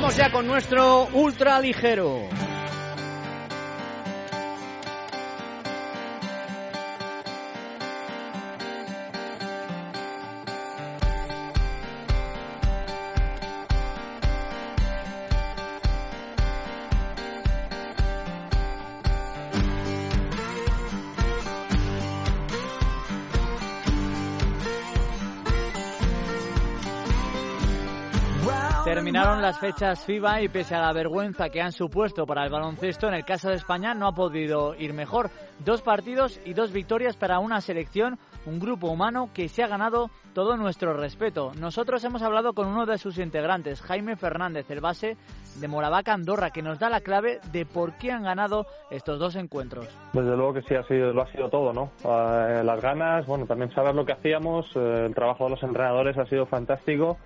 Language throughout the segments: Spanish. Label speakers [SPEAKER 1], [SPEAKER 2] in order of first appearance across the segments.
[SPEAKER 1] Vamos ya con nuestro ultra ligero.
[SPEAKER 2] Terminaron las fechas FIBA y pese a la vergüenza que han supuesto para el baloncesto, en el caso de España no ha podido ir mejor. Dos partidos y dos victorias para una selección, un grupo humano que se ha ganado todo nuestro respeto. Nosotros hemos hablado con uno de sus integrantes, Jaime Fernández, el base de Moravaca Andorra, que nos da la clave de por qué han ganado estos dos encuentros.
[SPEAKER 3] Desde luego que sí, ha sido, lo ha sido todo, ¿no? Eh, las ganas, bueno, también saber lo que hacíamos, eh, el trabajo de los entrenadores ha sido fantástico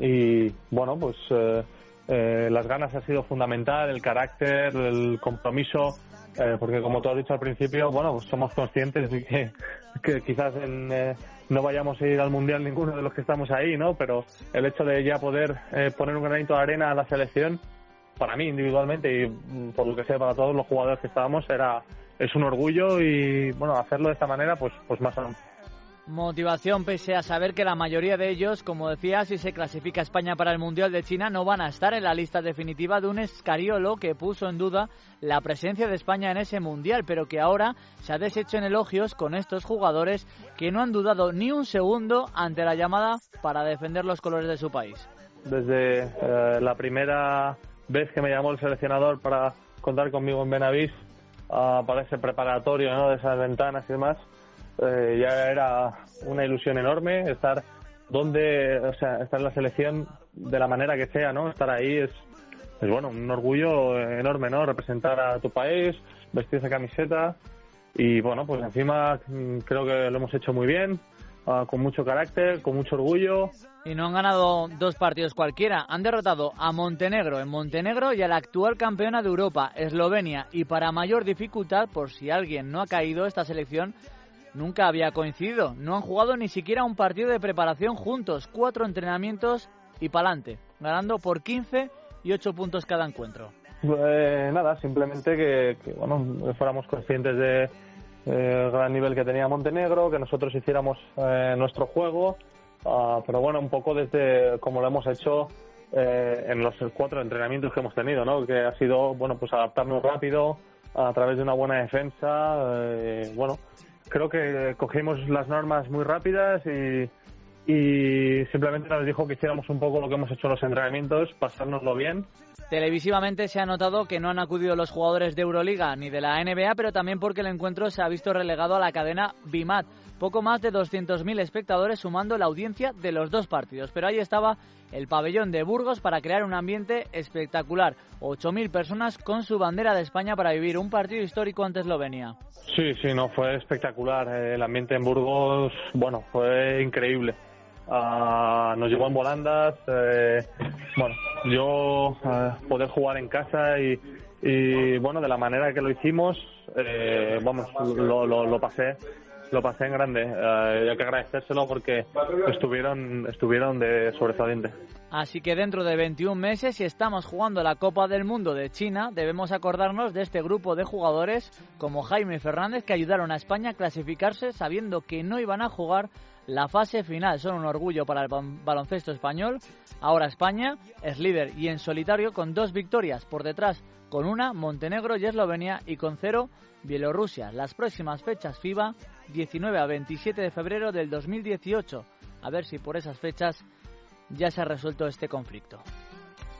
[SPEAKER 3] y bueno, pues eh, eh, las ganas ha sido fundamental, el carácter, el compromiso, eh, porque como tú has dicho al principio, bueno, pues somos conscientes de que, quizás no vayamos a ir al mundial ninguno de los que estamos ahí, ¿no? Pero el hecho de ya poder poner un granito de arena a la selección, para mí individualmente y mm, por lo que sé para todos los jugadores que estábamos, era es un orgullo y bueno, hacerlo de esta manera, pues, pues más aún.
[SPEAKER 2] Motivación pese a saber que la mayoría de ellos, como decía, si se clasifica España para el Mundial de China, no van a estar en la lista definitiva de un escariolo que puso en duda la presencia de España en ese Mundial, pero que ahora se ha deshecho en elogios con estos jugadores que no han dudado ni un segundo ante la llamada para defender los colores de su país.
[SPEAKER 3] Desde eh, la primera vez que me llamó el seleccionador para contar conmigo en Benavís, uh, para ese preparatorio ¿no? de esas ventanas y demás, eh, ya era una ilusión enorme estar donde, o sea, estar en la selección de la manera que sea, ¿no? Estar ahí es, es bueno, un orgullo enorme, ¿no? Representar a tu país, vestir esa camiseta y bueno, pues encima mm, creo que lo hemos hecho muy bien, ah, con mucho carácter, con mucho orgullo.
[SPEAKER 2] Y no han ganado dos partidos cualquiera, han derrotado a Montenegro en Montenegro y a la actual campeona de Europa, Eslovenia, y para mayor dificultad, por si alguien no ha caído, esta selección nunca había coincidido. No han jugado ni siquiera un partido de preparación juntos, cuatro entrenamientos y pa'lante, ganando por 15 y 8 puntos cada encuentro.
[SPEAKER 3] Pues nada, simplemente que, bueno, fuéramos conscientes de eh, gran nivel que tenía Montenegro, que nosotros hiciéramos eh, nuestro juego, ah, pero bueno, un poco desde como lo hemos hecho eh, en los cuatro entrenamientos que hemos tenido, ¿no? Que ha sido, bueno, pues adaptarnos rápido a través de una buena defensa, eh, bueno, creo que cogimos las normas muy rápidas y, y simplemente nos dijo que hiciéramos un poco lo que hemos hecho en los entrenamientos, pasárnoslo bien.
[SPEAKER 2] Televisivamente se ha notado que no han acudido los jugadores de Euroliga ni de la NBA, pero también porque el encuentro se ha visto relegado a la cadena BIMAT. Poco más de 200.000 espectadores sumando la audiencia de los dos partidos. Pero ahí estaba el pabellón de Burgos para crear un ambiente espectacular. 8.000 personas con su bandera de España para vivir un partido histórico ante Eslovenia.
[SPEAKER 3] Sí, sí, no, fue espectacular. El ambiente en Burgos, bueno, fue increíble. Ah, nos llevó en volandas. Eh, bueno, yo eh, poder jugar en casa y, y, bueno, de la manera que lo hicimos, eh, vamos, lo, lo, lo pasé lo pasé en grande. Eh, hay que agradecérselo porque estuvieron, estuvieron de sobresaliente.
[SPEAKER 2] Así que dentro de 21 meses, si estamos jugando la Copa del Mundo de China, debemos acordarnos de este grupo de jugadores como Jaime Fernández que ayudaron a España a clasificarse sabiendo que no iban a jugar la fase final. Son un orgullo para el baloncesto español. Ahora España es líder y en solitario con dos victorias por detrás, con una Montenegro y Eslovenia y con cero Bielorrusia. Las próximas fechas FIBA 19 a 27 de febrero del 2018. A ver si por esas fechas ya se ha resuelto este conflicto.